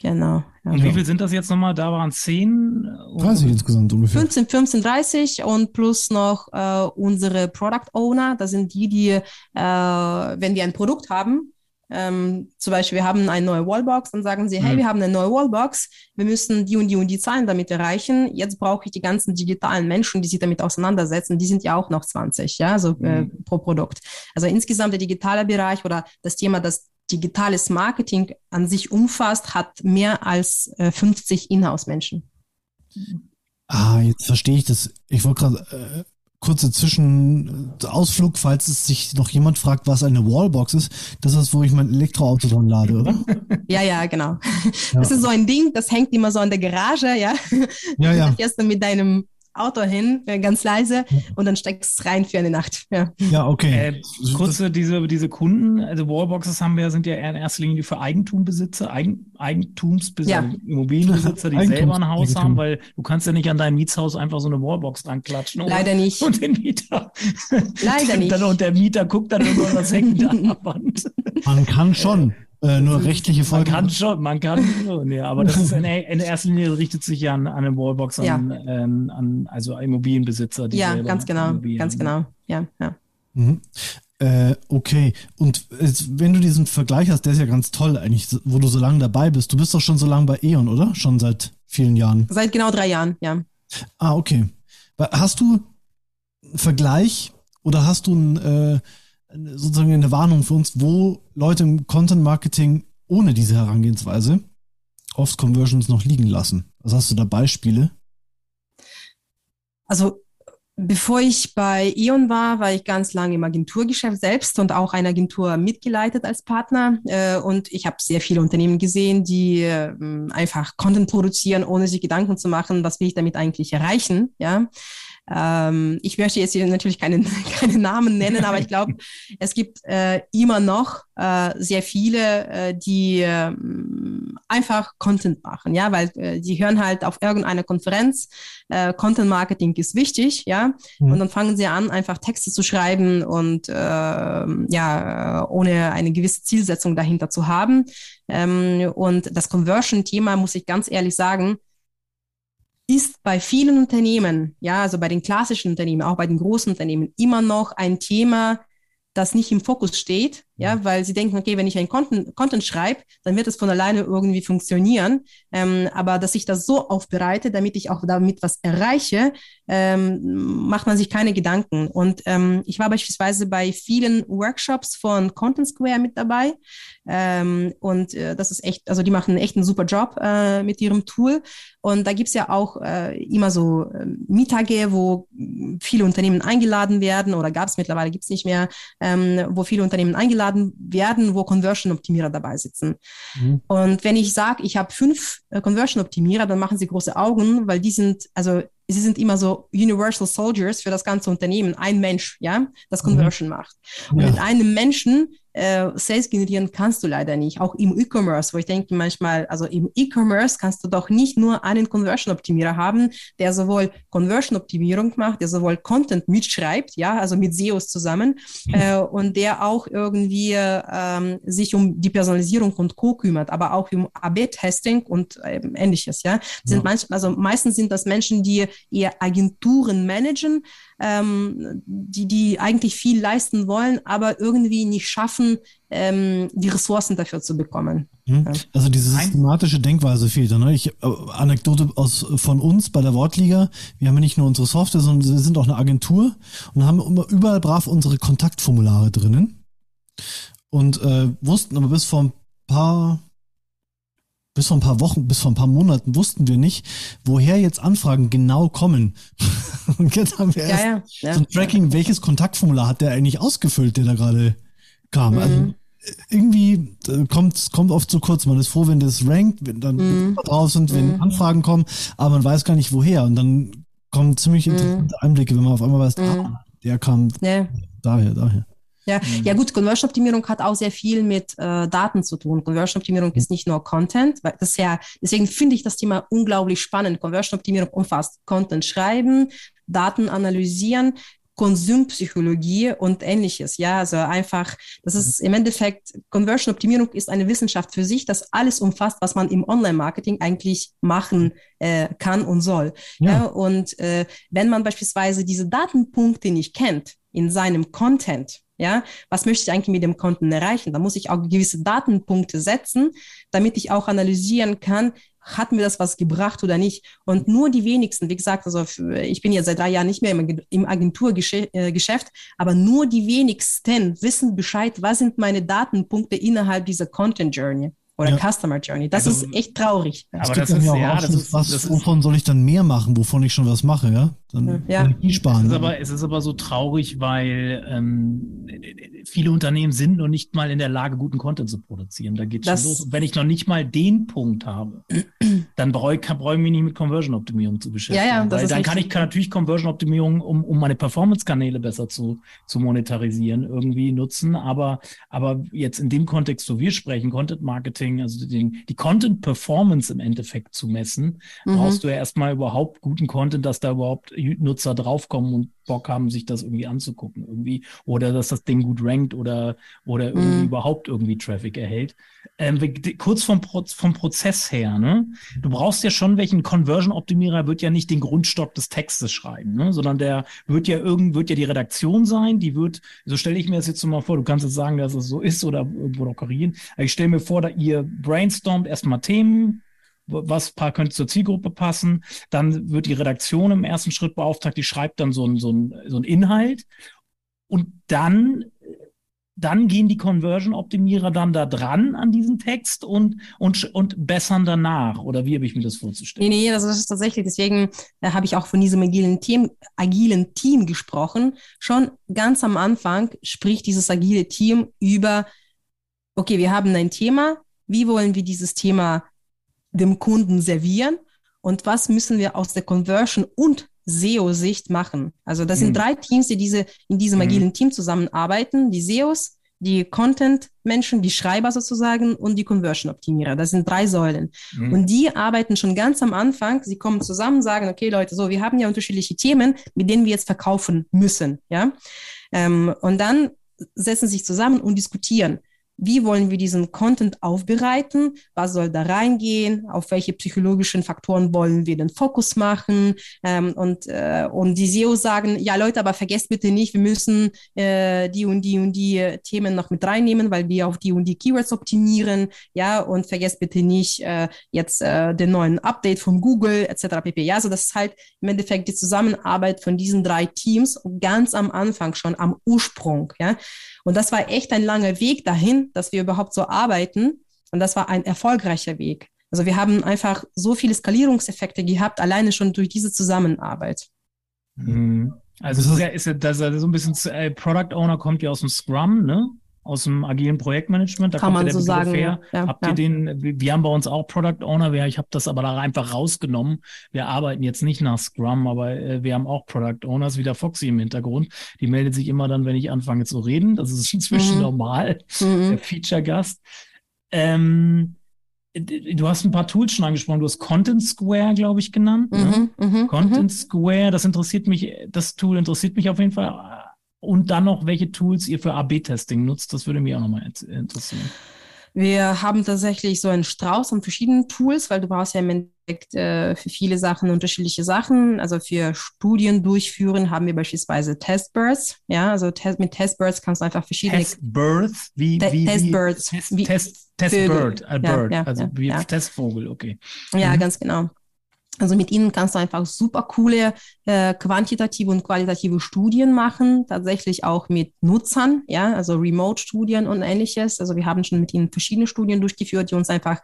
genau. Ja. Und wie viel sind das jetzt nochmal? Da waren zehn. äh, 30 insgesamt ungefähr. 15, 15, 30 und plus noch äh, unsere Product Owner. Das sind die, die, äh, wenn wir ein Produkt haben, ähm, zum Beispiel wir haben eine neue Wallbox, dann sagen sie, hey, Mhm. wir haben eine neue Wallbox, wir müssen die und die und die Zahlen damit erreichen. Jetzt brauche ich die ganzen digitalen Menschen, die sich damit auseinandersetzen. Die sind ja auch noch 20, ja, so äh, Mhm. pro Produkt. Also insgesamt der digitale Bereich oder das Thema, das digitales Marketing an sich umfasst, hat mehr als äh, 50 Inhouse-Menschen. Ah, jetzt verstehe ich das. Ich wollte gerade äh, kurze Zwischenausflug, falls es sich noch jemand fragt, was eine Wallbox ist. Das ist, wo ich mein Elektroauto dran lade, oder? Ja, ja, genau. Ja. Das ist so ein Ding, das hängt immer so an der Garage, ja. Ja, ja, fährst du mit deinem Auto hin, ganz leise, und dann steckst du rein für eine Nacht. Ja. ja, okay. Äh, kurze, diese, diese Kunden, also Wallboxes haben wir, sind ja eher in erster Linie für Eigentumbesitzer, Eigen, Eigentumsbesitzer, Ja. Immobilienbesitzer, die Eigentums- selber ein Haus Eigentum. haben, weil du kannst ja nicht an dein Mietshaus einfach so eine Wallbox dran klatschen. oder? Leider nicht. Und den Mieter. Leider nicht. Dann, und der Mieter guckt dann immer, was hängt da an der Wand. Man kann schon. Äh, nur rechtliche Folgen. Man kann schon, man kann schon, ja. Aber das ist in, in erster Linie richtet sich ja an, an eine Wallbox, an, ja. ähm, an also Immobilienbesitzer. Die ja, ganz genau, ganz genau, ja, ja. Mhm. Äh, okay, und jetzt, wenn du diesen Vergleich hast, der ist ja ganz toll eigentlich, wo du so lange dabei bist. Du bist doch schon so lange bei E.ON, oder? Schon seit vielen Jahren. Seit genau drei Jahren, ja. Ah, okay. Hast du einen Vergleich oder hast du ein, äh, sozusagen eine Warnung für uns, wo Leute im Content Marketing ohne diese Herangehensweise oft Conversions noch liegen lassen? Also hast du da Beispiele? Also Bevor ich bei E.ON war, war ich ganz lange im Agenturgeschäft selbst und auch eine Agentur mitgeleitet als Partner. Äh, und ich habe sehr viele Unternehmen gesehen, die äh, einfach Content produzieren, ohne sich Gedanken zu machen, was will ich damit eigentlich erreichen. Ja, ähm, ich möchte jetzt hier natürlich keine, keine Namen nennen, aber ich glaube, es gibt äh, immer noch äh, sehr viele, äh, die äh, einfach Content machen, ja, weil äh, die hören halt auf irgendeiner Konferenz, äh, Content Marketing ist wichtig, ja, mhm. und dann fangen sie an, einfach Texte zu schreiben und äh, ja, ohne eine gewisse Zielsetzung dahinter zu haben. Ähm, und das Conversion-Thema, muss ich ganz ehrlich sagen, ist bei vielen Unternehmen, ja, also bei den klassischen Unternehmen, auch bei den großen Unternehmen, immer noch ein Thema, das nicht im Fokus steht, ja, mhm. weil sie denken, okay, wenn ich einen Content, Content schreibe, dann wird es von alleine irgendwie funktionieren. Ähm, aber dass ich das so aufbereite, damit ich auch damit was erreiche, ähm, macht man sich keine Gedanken. Und ähm, ich war beispielsweise bei vielen Workshops von Content Square mit dabei. Ähm, und äh, das ist echt, also die machen echt einen super Job äh, mit ihrem Tool. Und da gibt's ja auch äh, immer so äh, Mittage, wo viele Unternehmen eingeladen werden, oder gab es mittlerweile, gibt's nicht mehr, ähm, wo viele Unternehmen eingeladen eingeladen werden, wo Conversion-Optimierer dabei sitzen. Mhm. Und wenn ich sage, ich habe fünf äh, Conversion-Optimierer, dann machen sie große Augen, weil die sind, also sie sind immer so Universal Soldiers für das ganze Unternehmen. Ein Mensch, ja, das mhm. Conversion mhm. macht. Und ja. mit einem Menschen äh, Sales generieren kannst du leider nicht. Auch im E-Commerce, wo ich denke manchmal, also im E-Commerce kannst du doch nicht nur einen Conversion-Optimierer haben, der sowohl Conversion-Optimierung macht, der sowohl Content mitschreibt, ja, also mit SEOs zusammen, mhm. äh, und der auch irgendwie ähm, sich um die Personalisierung und Co. kümmert, aber auch um AB-Testing und äh, ähnliches, ja. Sind ja. manchmal, also meistens sind das Menschen, die eher Agenturen managen, ähm, die, die eigentlich viel leisten wollen, aber irgendwie nicht schaffen, ähm, die Ressourcen dafür zu bekommen. Mhm. Also diese systematische Denkweise fehlt. Ne? Ich, äh, Anekdote aus, von uns bei der Wortliga. Wir haben ja nicht nur unsere Software, sondern wir sind auch eine Agentur und haben immer überall brav unsere Kontaktformulare drinnen. Und äh, wussten aber bis vor ein paar bis vor ein paar Wochen, bis vor ein paar Monaten wussten wir nicht, woher jetzt Anfragen genau kommen. Und jetzt haben wir erst ja, ja, ja. so ein Tracking, welches Kontaktformular hat der eigentlich ausgefüllt, der da gerade kam. Mhm. Also irgendwie äh, kommt kommt oft zu kurz. Man ist froh, wenn das rankt, wenn dann mhm. drauf sind, wenn mhm. Anfragen kommen, aber man weiß gar nicht woher. Und dann kommen ziemlich mhm. interessante Einblicke, wenn man auf einmal weiß, mhm. ah, der kam daher, daher. Ja, mhm. ja gut, Conversion-Optimierung hat auch sehr viel mit äh, Daten zu tun. Conversion-Optimierung ist nicht nur Content, weil das ja, deswegen finde ich das Thema unglaublich spannend. Conversion-Optimierung umfasst Content schreiben, Daten analysieren, Konsumpsychologie und ähnliches. Ja, also einfach, das ist im Endeffekt, Conversion-Optimierung ist eine Wissenschaft für sich, das alles umfasst, was man im Online-Marketing eigentlich machen äh, kann und soll. Ja. ja und äh, wenn man beispielsweise diese Datenpunkte nicht kennt in seinem Content, ja, was möchte ich eigentlich mit dem Konten erreichen? Da muss ich auch gewisse Datenpunkte setzen, damit ich auch analysieren kann, hat mir das was gebracht oder nicht? Und nur die wenigsten, wie gesagt, also ich bin ja seit drei Jahren nicht mehr im Agenturgeschäft, äh, aber nur die wenigsten wissen Bescheid, was sind meine Datenpunkte innerhalb dieser Content Journey oder ja. Customer Journey. Das also, ist echt traurig. Aber das ist, ja, das ist, was, das wovon soll ich dann mehr machen, wovon ich schon was mache, ja? Dann ja. Energie sparen. Es ist, aber, es ist aber so traurig, weil ähm, viele Unternehmen sind noch nicht mal in der Lage, guten Content zu produzieren. Da geht es los. Und wenn ich noch nicht mal den Punkt habe, dann brauche ich, brauche ich mich nicht mit Conversion-Optimierung zu beschäftigen. Ja, ja, das weil ist dann kann ich kann natürlich Conversion-Optimierung, um, um meine Performance-Kanäle besser zu, zu monetarisieren, irgendwie nutzen. Aber, aber jetzt in dem Kontext, wo wir sprechen, Content-Marketing, Marketing, also den, die Content Performance im Endeffekt zu messen, mhm. brauchst du ja erstmal überhaupt guten Content, dass da überhaupt Nutzer draufkommen und Bock haben, sich das irgendwie anzugucken irgendwie oder dass das Ding gut rankt oder, oder irgendwie mhm. überhaupt irgendwie Traffic erhält. Ähm, kurz vom, Pro vom Prozess her, ne? Du brauchst ja schon welchen Conversion-Optimierer wird ja nicht den Grundstock des Textes schreiben, ne? sondern der wird ja irgend, wird ja die Redaktion sein, die wird, so stelle ich mir das jetzt mal vor, du kannst jetzt sagen, dass es so ist oder irgendwo noch korrigieren. Ich stelle mir vor, da ihr brainstormt erstmal Themen, was könnte zur Zielgruppe passen. Dann wird die Redaktion im ersten Schritt beauftragt, die schreibt dann so ein, so so ein Inhalt. Und dann, dann gehen die Conversion-Optimierer dann da dran an diesen Text und, und, und bessern danach. Oder wie habe ich mir das vorzustellen? Nee, nee, das ist tatsächlich, deswegen äh, habe ich auch von diesem agilen Team, agilen Team gesprochen. Schon ganz am Anfang spricht dieses agile Team über, okay, wir haben ein Thema, wie wollen wir dieses Thema dem Kunden servieren und was müssen wir aus der Conversion und SEO-Sicht machen. Also das sind mhm. drei Teams, die diese, in diesem mhm. agilen Team zusammenarbeiten. Die SEOs, die Content-Menschen, die Schreiber sozusagen und die Conversion-Optimierer. Das sind drei Säulen. Mhm. Und die arbeiten schon ganz am Anfang. Sie kommen zusammen, sagen, okay Leute, so, wir haben ja unterschiedliche Themen, mit denen wir jetzt verkaufen müssen. Ja? Ähm, und dann setzen sich zusammen und diskutieren wie wollen wir diesen Content aufbereiten, was soll da reingehen, auf welche psychologischen Faktoren wollen wir den Fokus machen ähm, und, äh, und die SEO sagen, ja Leute, aber vergesst bitte nicht, wir müssen äh, die und die und die Themen noch mit reinnehmen, weil wir auf die und die Keywords optimieren, ja, und vergesst bitte nicht äh, jetzt äh, den neuen Update von Google etc. pp. Ja, also das ist halt im Endeffekt die Zusammenarbeit von diesen drei Teams ganz am Anfang schon am Ursprung, ja. Und das war echt ein langer Weg dahin, dass wir überhaupt so arbeiten. Und das war ein erfolgreicher Weg. Also wir haben einfach so viele Skalierungseffekte gehabt, alleine schon durch diese Zusammenarbeit. Mhm. Also das ist ja, ist ja das ist so ein bisschen äh, Product Owner kommt ja aus dem Scrum, ne? Aus dem agilen Projektmanagement. Da Kann man so sagen. Her. Ja, Habt ja. ihr den, wir haben bei uns auch Product Owner, ich habe das aber da einfach rausgenommen. Wir arbeiten jetzt nicht nach Scrum, aber äh, wir haben auch Product Owners, wie der Foxy im Hintergrund. Die meldet sich immer dann, wenn ich anfange zu reden. Das ist inzwischen mhm. normal, mhm. der Feature-Gast. Ähm, du hast ein paar Tools schon angesprochen. Du hast Content Square, glaube ich, genannt. Ne? Mhm, ne? Content Square, das interessiert mich, das Tool interessiert mich auf jeden Fall und dann noch, welche Tools ihr für AB-Testing nutzt, das würde mich auch nochmal interessieren. Wir haben tatsächlich so einen Strauß an verschiedenen Tools, weil du brauchst ja im Endeffekt äh, für viele Sachen unterschiedliche Sachen. Also für Studien durchführen haben wir beispielsweise Testbirds. Ja, also test, mit Testbirds kannst du einfach verschiedene Testbirds, wie, wie, Testbirds, wie, wie, Test, Testbird, a bird, ja, ja, also wie ja. Testvogel, okay. Ja, mhm. ganz genau. Also mit ihnen kannst du einfach super coole äh, quantitative und qualitative Studien machen, tatsächlich auch mit Nutzern, ja, also Remote-Studien und ähnliches. Also wir haben schon mit ihnen verschiedene Studien durchgeführt, die uns einfach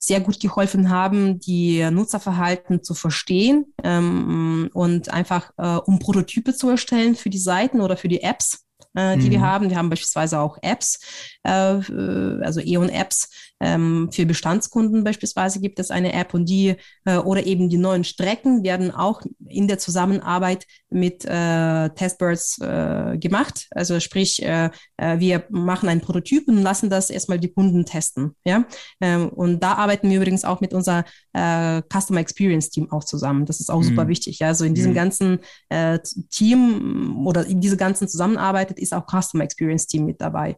sehr gut geholfen haben, die Nutzerverhalten zu verstehen ähm, und einfach äh, um Prototype zu erstellen für die Seiten oder für die Apps äh, die mhm. wir haben. Wir haben beispielsweise auch Apps, äh, also E.ON-Apps. Ähm, für Bestandskunden beispielsweise gibt es eine App und die äh, oder eben die neuen Strecken werden auch in der Zusammenarbeit mit äh, Testbirds äh, gemacht. Also sprich, äh, äh, wir machen einen Prototyp und lassen das erstmal die Kunden testen. Ja? Ähm, und da arbeiten wir übrigens auch mit unser äh, Customer Experience Team auch zusammen. Das ist auch mhm. super wichtig. Ja? Also in diesem mhm. ganzen äh, Team oder in dieser ganzen Zusammenarbeit ist auch Customer Experience Team mit dabei.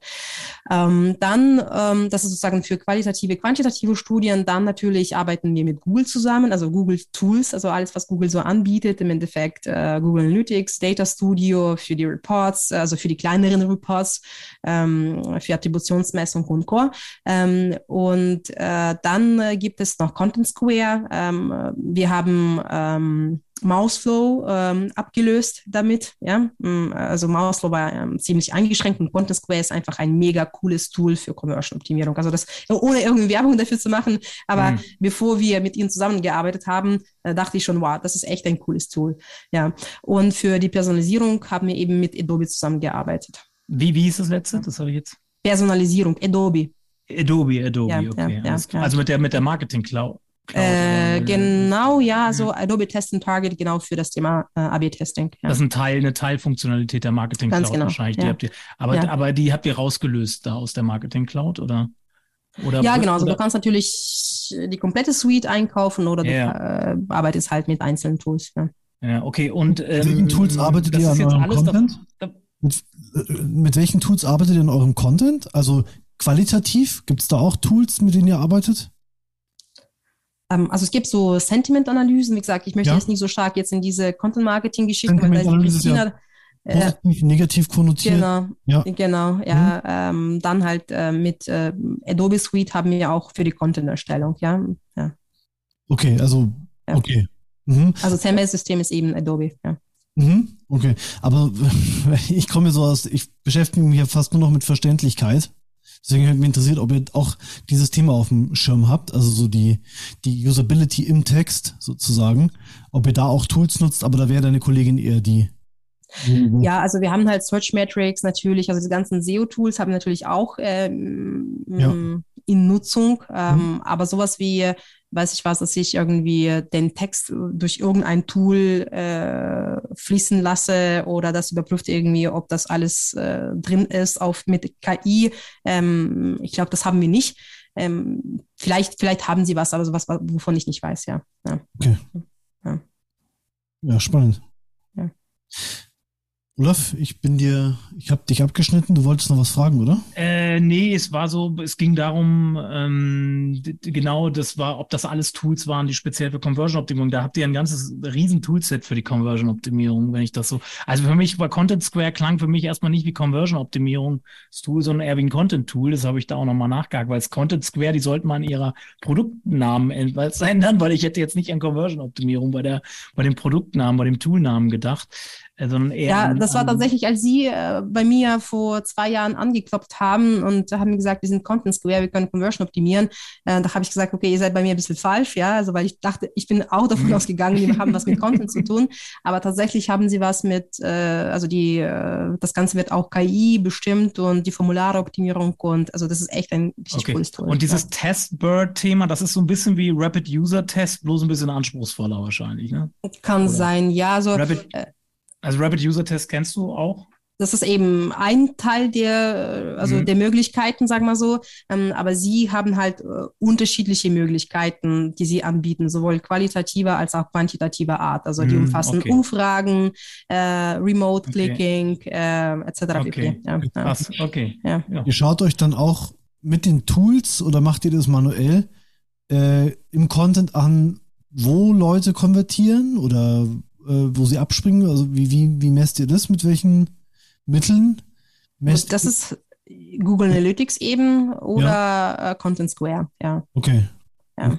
Ähm, dann, ähm, das ist sozusagen für qualitative, quantitative Studien. Dann natürlich arbeiten wir mit Google zusammen, also Google Tools, also alles, was Google so anbietet, im Endeffekt äh, Google Analytics, Data Studio für die Reports, also für die kleineren Reports, ähm, für Attributionsmessung und Core. Ähm, und äh, dann äh, gibt es noch Content Square. Ähm, wir haben ähm, Mouseflow ähm, abgelöst damit. Ja? Mm, also Mouseflow war ähm, ziemlich eingeschränkt und Content Square ist einfach ein mega cooles Tool für Conversion-Optimierung. Also das, ohne irgendwie Werbung dafür zu machen, aber mhm. bevor wir mit ihnen zusammengearbeitet haben, äh, dachte ich schon, wow, das ist echt ein cooles Tool. Ja. Und für die Personalisierung haben wir eben mit Adobe zusammengearbeitet. Wie, wie ist das letzte? Das habe ich jetzt. Personalisierung, Adobe. Adobe, Adobe, ja, okay. Ja, ja, also mit der, mit der Marketing Cloud. Äh, genau, ja, so Adobe Test and Target genau für das Thema äh, AB-Testing. Ja. Das ist ein Teil, eine Teilfunktionalität der Marketing Cloud genau, wahrscheinlich. Die habt ihr, aber, ja. aber die habt ihr rausgelöst da aus der Marketing Cloud, oder? Oder ja, genau. Also oder? du kannst natürlich die komplette Suite einkaufen oder yeah. du äh, arbeitest halt mit einzelnen Tools. Ja. Ja, okay. Und mit welchen ähm, Tools arbeitet ihr an eurem Content? Da, da, mit, äh, mit welchen Tools arbeitet ihr an eurem Content? Also qualitativ, gibt es da auch Tools, mit denen ihr arbeitet? Ähm, also es gibt so Sentiment-Analysen. Wie gesagt, ich möchte ja. jetzt nicht so stark jetzt in diese Content-Marketing-Geschichten, weil da ist Christina, ja Positiv, äh, negativ konnotiert. Genau, ja. genau, ja. Mhm. Ähm, dann halt äh, mit äh, Adobe Suite haben wir auch für die Content-Erstellung, ja. ja. Okay, also, ja. okay. Mhm. Also CMS-System ist eben Adobe, ja. Mhm. Okay, aber ich komme so aus, ich beschäftige mich ja fast nur noch mit Verständlichkeit. Deswegen hat mich interessiert, ob ihr auch dieses Thema auf dem Schirm habt, also so die, die Usability im Text sozusagen, ob ihr da auch Tools nutzt, aber da wäre deine Kollegin eher die, Mhm. Ja, also wir haben halt Search Metrics natürlich, also diese ganzen SEO-Tools haben wir natürlich auch ähm, ja. in Nutzung, ähm, mhm. aber sowas wie, weiß ich was, dass ich irgendwie den Text durch irgendein Tool äh, fließen lasse oder das überprüft irgendwie, ob das alles äh, drin ist auf mit KI. Ähm, ich glaube, das haben wir nicht. Ähm, vielleicht, vielleicht haben sie was, aber sowas, wovon ich nicht weiß, ja. Ja, okay. ja. ja spannend. Ja. Olaf, ich bin dir, ich habe dich abgeschnitten. Du wolltest noch was fragen, oder? Äh, nee, es war so, es ging darum, ähm, genau, das war, ob das alles Tools waren, die speziell für Conversion-Optimierung. Da habt ihr ein ganzes riesen Toolset für die Conversion-Optimierung, wenn ich das so. Also für mich war Content Square klang für mich erstmal nicht wie Conversion-Optimierung Tool, sondern eher wie ein Content-Tool. Das habe ich da auch nochmal nachgehakt, weil es Content Square, die sollten man ihrer Produktnamen ändern, weil ich hätte jetzt nicht an Conversion-Optimierung bei der, bei dem Produktnamen, bei dem Toolnamen gedacht. Sondern eher. Ja, das war tatsächlich, als Sie äh, bei mir vor zwei Jahren angeklopft haben und haben gesagt, wir sind Content Square, wir können Conversion optimieren. Äh, da habe ich gesagt, okay, ihr seid bei mir ein bisschen falsch, ja, also weil ich dachte, ich bin auch davon ausgegangen, die haben was mit Content zu tun, aber tatsächlich haben sie was mit, äh, also die, äh, das Ganze wird auch KI bestimmt und die Formulareoptimierung und also das ist echt ein richtig okay. cooles Tool. Und dieses ja. Testbird-Thema, das ist so ein bisschen wie Rapid User Test, bloß ein bisschen anspruchsvoller wahrscheinlich, ne? Kann Oder? sein, ja, also Rapid äh, also Rapid User Test kennst du auch? Das ist eben ein Teil der, also mhm. der Möglichkeiten, sagen wir so. Ähm, aber sie haben halt äh, unterschiedliche Möglichkeiten, die sie anbieten, sowohl qualitativer als auch quantitativer Art. Also die mhm, umfassen okay. Umfragen, äh, Remote Clicking, okay. äh, etc. Okay. Ja, Krass. okay. Ja. Ja. Ihr schaut euch dann auch mit den Tools oder macht ihr das manuell äh, im Content an, wo Leute konvertieren oder äh, wo sie abspringen? Also wie, wie, wie messt ihr das? Mit welchen Mitteln? Messt das ist Google Analytics eben oder ja. Äh, Content Square, ja. Okay. Ja.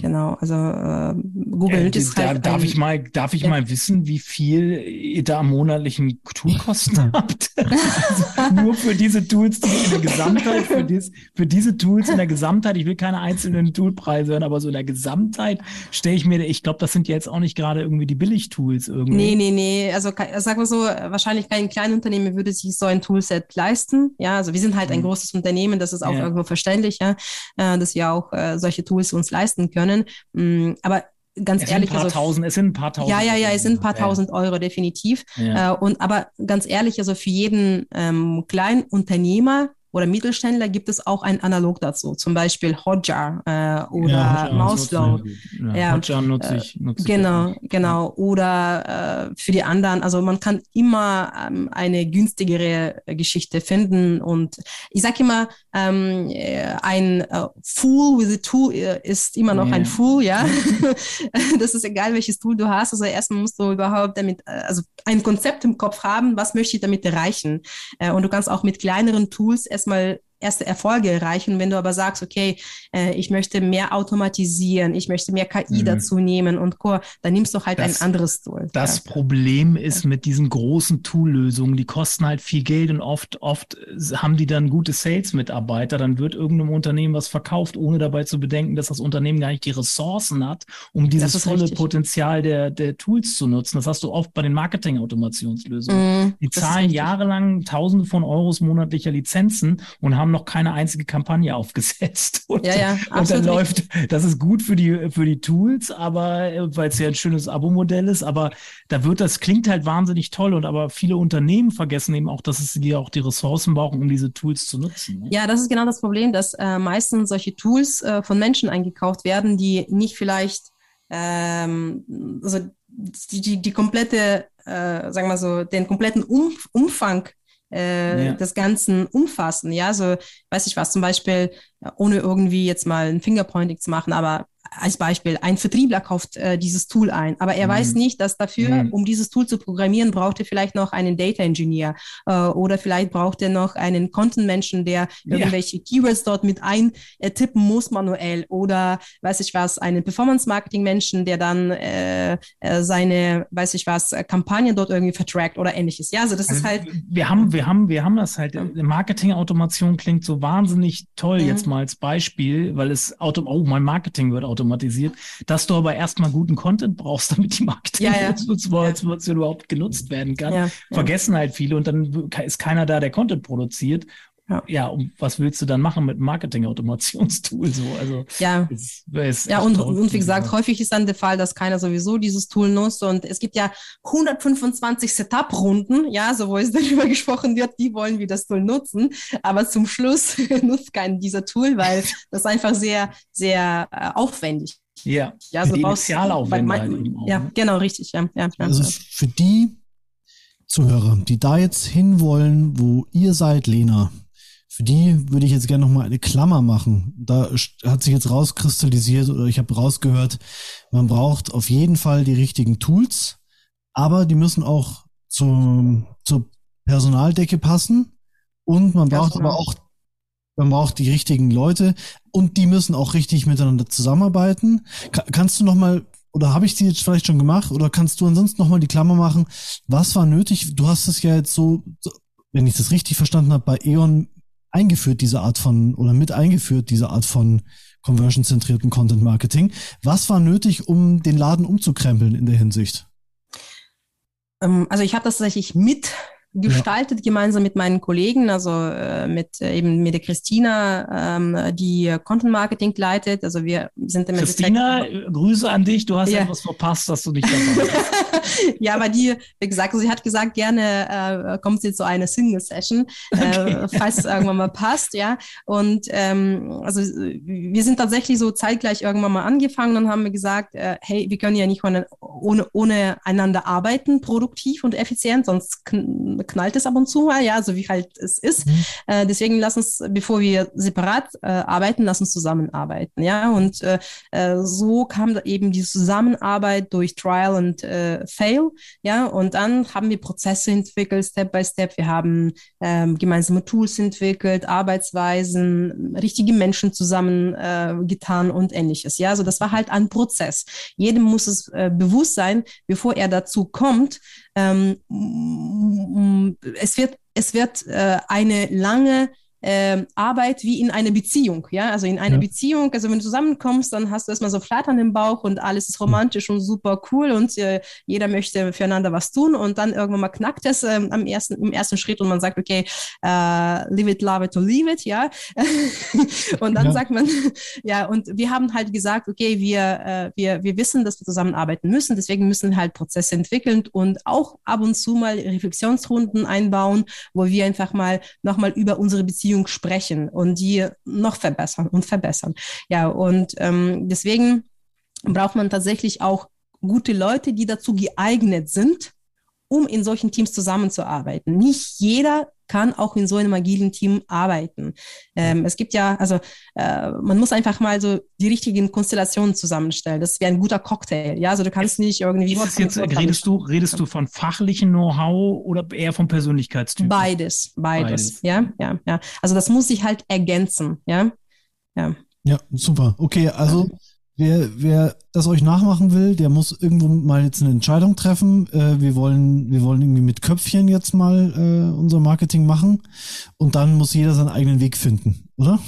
Genau, also äh, Google äh, ist da, halt Darf ich mal, darf ich ja. mal wissen, wie viel ihr da monatlichen Toolkosten habt? also nur für diese Tools die in der Gesamtheit, für, dies, für diese Tools in der Gesamtheit, ich will keine einzelnen Toolpreise hören, aber so in der Gesamtheit stelle ich mir, ich glaube, das sind jetzt auch nicht gerade irgendwie die Billig-Tools irgendwie. Nee, nee, nee. Also sagen wir so, wahrscheinlich kein Kleinunternehmen würde sich so ein Toolset leisten. Ja, also wir sind halt ein mhm. großes Unternehmen, das ist auch ja. irgendwo verständlich, ja, äh, dass wir auch äh, solche Tools uns leisten können können. Mm, aber ganz es ehrlich. Sind ein paar also, tausend, es sind ein paar tausend. Ja, ja, ja, es sind ein paar tausend Euro, definitiv. Ja. Äh, und aber ganz ehrlich, also für jeden ähm, kleinen Unternehmer oder Mittelständler gibt es auch ein Analog dazu, zum Beispiel Hotjar äh, oder ja, Mouseflow. Ja, ja, Hotjar nutze ich. Nutze genau, ich genau. Oder äh, für die anderen, also man kann immer ähm, eine günstigere Geschichte finden. Und ich sage immer, ähm, äh, ein äh, Fool with a Tool äh, ist immer noch yeah. ein Fool, ja. das ist egal, welches Tool du hast. Also erstmal musst du überhaupt damit, äh, also ein Konzept im Kopf haben, was möchte ich damit erreichen. Äh, und du kannst auch mit kleineren Tools erstmal erste Erfolge erreichen. Wenn du aber sagst, okay, äh, ich möchte mehr automatisieren, ich möchte mehr KI mhm. dazu nehmen und Co., dann nimmst du halt das, ein anderes Tool. Das ja. Problem ist mit diesen großen Tool-Lösungen, die kosten halt viel Geld und oft, oft haben die dann gute Sales-Mitarbeiter, dann wird irgendeinem Unternehmen was verkauft, ohne dabei zu bedenken, dass das Unternehmen gar nicht die Ressourcen hat, um dieses volle richtig. Potenzial der, der Tools zu nutzen. Das hast du oft bei den Marketing-Automationslösungen. Mhm, die zahlen jahrelang Tausende von Euros monatlicher Lizenzen und haben haben noch keine einzige Kampagne aufgesetzt. Und, ja, ja, und dann läuft, das ist gut für die, für die Tools, aber äh, weil es ja ein schönes Abo-Modell ist, aber da wird das, klingt halt wahnsinnig toll und aber viele Unternehmen vergessen eben auch, dass es die auch die Ressourcen brauchen, um diese Tools zu nutzen. Ne? Ja, das ist genau das Problem, dass äh, meistens solche Tools äh, von Menschen eingekauft werden, die nicht vielleicht ähm, also die, die, die komplette, äh, sagen wir so, den kompletten um, Umfang äh, ja. des Ganzen umfassen. Ja, so weiß ich was, zum Beispiel, ohne irgendwie jetzt mal ein Fingerpointing zu machen, aber als Beispiel, ein Vertriebler kauft äh, dieses Tool ein, aber er mhm. weiß nicht, dass dafür, mhm. um dieses Tool zu programmieren, braucht er vielleicht noch einen Data Engineer äh, oder vielleicht braucht er noch einen Content-Menschen, der ja. irgendwelche Keywords dort mit eintippen muss manuell oder weiß ich was, einen Performance-Marketing-Menschen, der dann äh, äh, seine, weiß ich was, Kampagne dort irgendwie vertrackt oder ähnliches. Ja, also das also ist halt. Wir haben, wir haben, wir haben das halt. Marketing-Automation klingt so wahnsinnig toll mhm. jetzt mal als Beispiel, weil es Auto, oh, mein Marketing wird automatisiert, dass du aber erstmal guten Content brauchst, damit die Marketing-Information ja, ja. überhaupt genutzt werden kann. Ja, Vergessen halt viele und dann ist keiner da, der Content produziert ja. ja, und was willst du dann machen mit Marketing-Automationstool? So, also ja, ist, ist ja und, und wie gesagt, häufig ist dann der Fall, dass keiner sowieso dieses Tool nutzt und es gibt ja 125 Setup-Runden, ja, so wo es darüber gesprochen wird, wie wollen wir das Tool nutzen, aber zum Schluss nutzt keiner dieser Tool, weil das einfach sehr, sehr äh, aufwendig ja, ja so die Initialaufwände halt Ja, ne? genau, richtig. Ja, ja, also für die Zuhörer, die da jetzt hinwollen, wo ihr seid, Lena, für die würde ich jetzt gerne noch mal eine Klammer machen. Da hat sich jetzt rauskristallisiert oder ich habe rausgehört, man braucht auf jeden Fall die richtigen Tools, aber die müssen auch zum, zur Personaldecke passen und man braucht aber auch man braucht die richtigen Leute und die müssen auch richtig miteinander zusammenarbeiten. Ka kannst du noch mal oder habe ich die jetzt vielleicht schon gemacht oder kannst du ansonsten noch mal die Klammer machen? Was war nötig? Du hast es ja jetzt so, so wenn ich das richtig verstanden habe, bei E.ON eingeführt, diese Art von, oder mit eingeführt, diese Art von conversion-zentrierten Content Marketing. Was war nötig, um den Laden umzukrempeln in der Hinsicht? Ähm, also ich habe das tatsächlich mit gestaltet, ja. gemeinsam mit meinen Kollegen, also äh, mit äh, eben mit der Christina, ähm, die Content Marketing leitet. Also wir sind im Christina, Endeffekt, Grüße an dich. Du hast ja. etwas verpasst, dass du nicht dabei bist. ja, aber die, wie gesagt, also sie hat gesagt, gerne äh, kommt sie zu einer Single Session, äh, okay. äh, falls es irgendwann mal passt, ja. Und ähm, also wir sind tatsächlich so zeitgleich irgendwann mal angefangen und haben gesagt, äh, hey, wir können ja nicht ohne, ohne, ohne einander arbeiten, produktiv und effizient, sonst knallt es ab und zu mal, ja, so wie halt es ist. Mhm. Äh, deswegen lass uns, bevor wir separat äh, arbeiten, lass uns zusammenarbeiten, ja. Und äh, äh so kam eben die Zusammenarbeit durch Trial und äh, Fail, ja. Und dann haben wir Prozesse entwickelt, Step by Step. Wir haben ähm, gemeinsame Tools entwickelt, Arbeitsweisen, richtige Menschen zusammen äh, und ähnliches, ja. Also das war halt ein Prozess. Jedem muss es bewusst sein, bevor er dazu kommt, es wird, es wird äh, eine lange äh, Arbeit wie in einer Beziehung. Ja, also in einer ja. Beziehung, also wenn du zusammenkommst, dann hast du erstmal so Flattern im Bauch und alles ist romantisch und super cool und äh, jeder möchte füreinander was tun und dann irgendwann mal knackt es äh, am ersten, im ersten Schritt und man sagt, okay, äh, live it, love it or leave it, ja. und dann ja. sagt man, ja, und wir haben halt gesagt, okay, wir, äh, wir, wir wissen, dass wir zusammenarbeiten müssen, deswegen müssen wir halt Prozesse entwickeln und auch ab und zu mal Reflexionsrunden einbauen, wo wir einfach mal nochmal über unsere Beziehung Beziehung sprechen und die noch verbessern und verbessern. Ja, und ähm, deswegen braucht man tatsächlich auch gute Leute, die dazu geeignet sind, um in solchen Teams zusammenzuarbeiten. Nicht jeder kann auch in so einem agilen Team arbeiten. Ähm, es gibt ja, also äh, man muss einfach mal so die richtigen Konstellationen zusammenstellen. Das wäre ein guter Cocktail. Ja, also du kannst nicht irgendwie. Ist jetzt, redest du, redest du von fachlichem Know-how oder eher vom Persönlichkeitstyp? Beides, beides, beides. Ja, ja, ja. Also das muss sich halt ergänzen. Ja, ja. Ja, super. Okay, also Wer, wer das euch nachmachen will, der muss irgendwo mal jetzt eine Entscheidung treffen. Äh, wir wollen, wir wollen irgendwie mit Köpfchen jetzt mal äh, unser Marketing machen und dann muss jeder seinen eigenen Weg finden oder?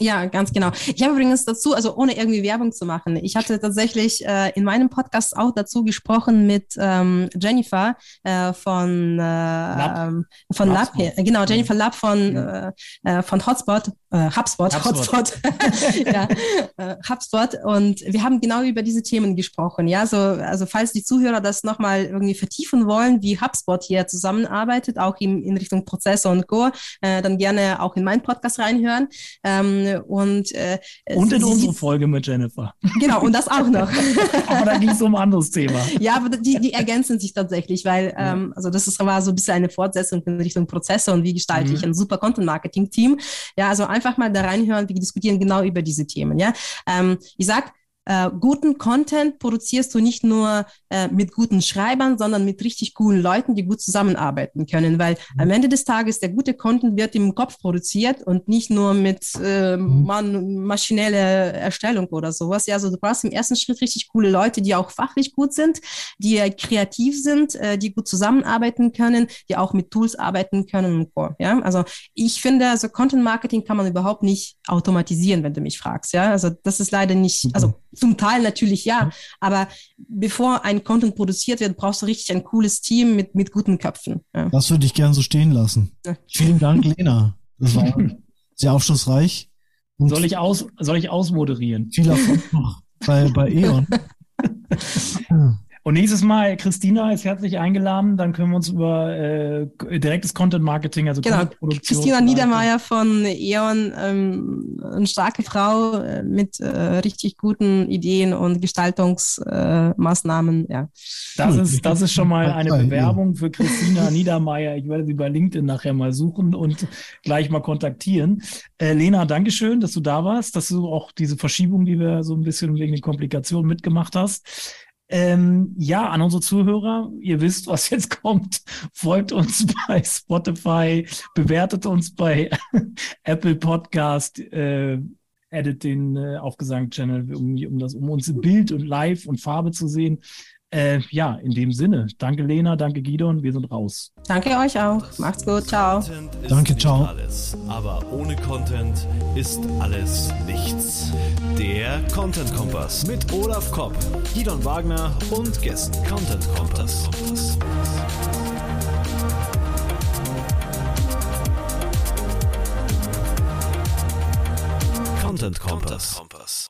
Ja, ganz genau. Ich habe übrigens dazu, also ohne irgendwie Werbung zu machen, ich hatte tatsächlich äh, in meinem Podcast auch dazu gesprochen mit ähm, Jennifer äh, von, äh, Lab. Ähm, von Lab, genau, Jennifer Lab von, ja. äh, von Hotspot, äh, HubSpot, HubSpot, Hotspot, ja, äh, HubSpot und wir haben genau über diese Themen gesprochen. Ja, so, also falls die Zuhörer das nochmal irgendwie vertiefen wollen, wie HubSpot hier zusammenarbeitet, auch in, in Richtung Prozesse und Go, äh, dann gerne auch in meinen Podcast reinhören. Ähm, und äh, und in unserer Folge mit Jennifer. Genau, und das auch noch. aber da ging es um ein anderes Thema. Ja, aber die, die ergänzen sich tatsächlich, weil ähm, also das ist, war so ein bisschen eine Fortsetzung in Richtung Prozesse und wie gestalte mhm. ich ein super Content-Marketing-Team. Ja, also einfach mal da reinhören, wir diskutieren genau über diese Themen. Ja, ähm, ich sag, äh, guten Content produzierst du nicht nur äh, mit guten Schreibern, sondern mit richtig coolen Leuten, die gut zusammenarbeiten können, weil mhm. am Ende des Tages der gute Content wird im Kopf produziert und nicht nur mit äh, mhm. man, maschinelle Erstellung oder sowas. Ja, also du brauchst im ersten Schritt richtig coole Leute, die auch fachlich gut sind, die kreativ sind, äh, die gut zusammenarbeiten können, die auch mit Tools arbeiten können und so. Ja, also ich finde, also Content Marketing kann man überhaupt nicht automatisieren, wenn du mich fragst. Ja, also das ist leider nicht, also zum Teil natürlich ja, aber bevor ein Content produziert wird, brauchst du richtig ein cooles Team mit, mit guten Köpfen. Ja. Das würde ich gern so stehen lassen. Ja. Vielen Dank, Lena. Das war sehr aufschlussreich. Und soll ich, aus, soll ich ausmoderieren? Viel Erfolg noch bei, bei E.ON. Und nächstes Mal, Christina ist herzlich eingeladen, dann können wir uns über äh, direktes Content Marketing, also genau. Christina Niedermeyer von E.ON, ähm, eine starke Frau äh, mit äh, richtig guten Ideen und Gestaltungsmaßnahmen. Äh, ja. Das ist, das ist schon mal eine Bewerbung für Christina Niedermeyer. Ich werde sie bei LinkedIn nachher mal suchen und gleich mal kontaktieren. Äh, Lena, Dankeschön, dass du da warst, dass du auch diese Verschiebung, die wir so ein bisschen wegen den Komplikationen mitgemacht hast. Ähm, ja, an unsere Zuhörer, ihr wisst, was jetzt kommt. Folgt uns bei Spotify, bewertet uns bei Apple Podcast, äh, edit den äh, Aufgesang-Channel, um, um, das, um uns Bild und Live und Farbe zu sehen. Äh, ja, in dem Sinne. Danke Lena, danke Guido wir sind raus. Danke euch auch. Macht's gut. Ciao. Danke, ciao. Alles, aber ohne Content ist alles nichts. Der Content Kompass mit Olaf Kopp, Gidon Wagner und Gästen. Content Kompass. Content Kompass.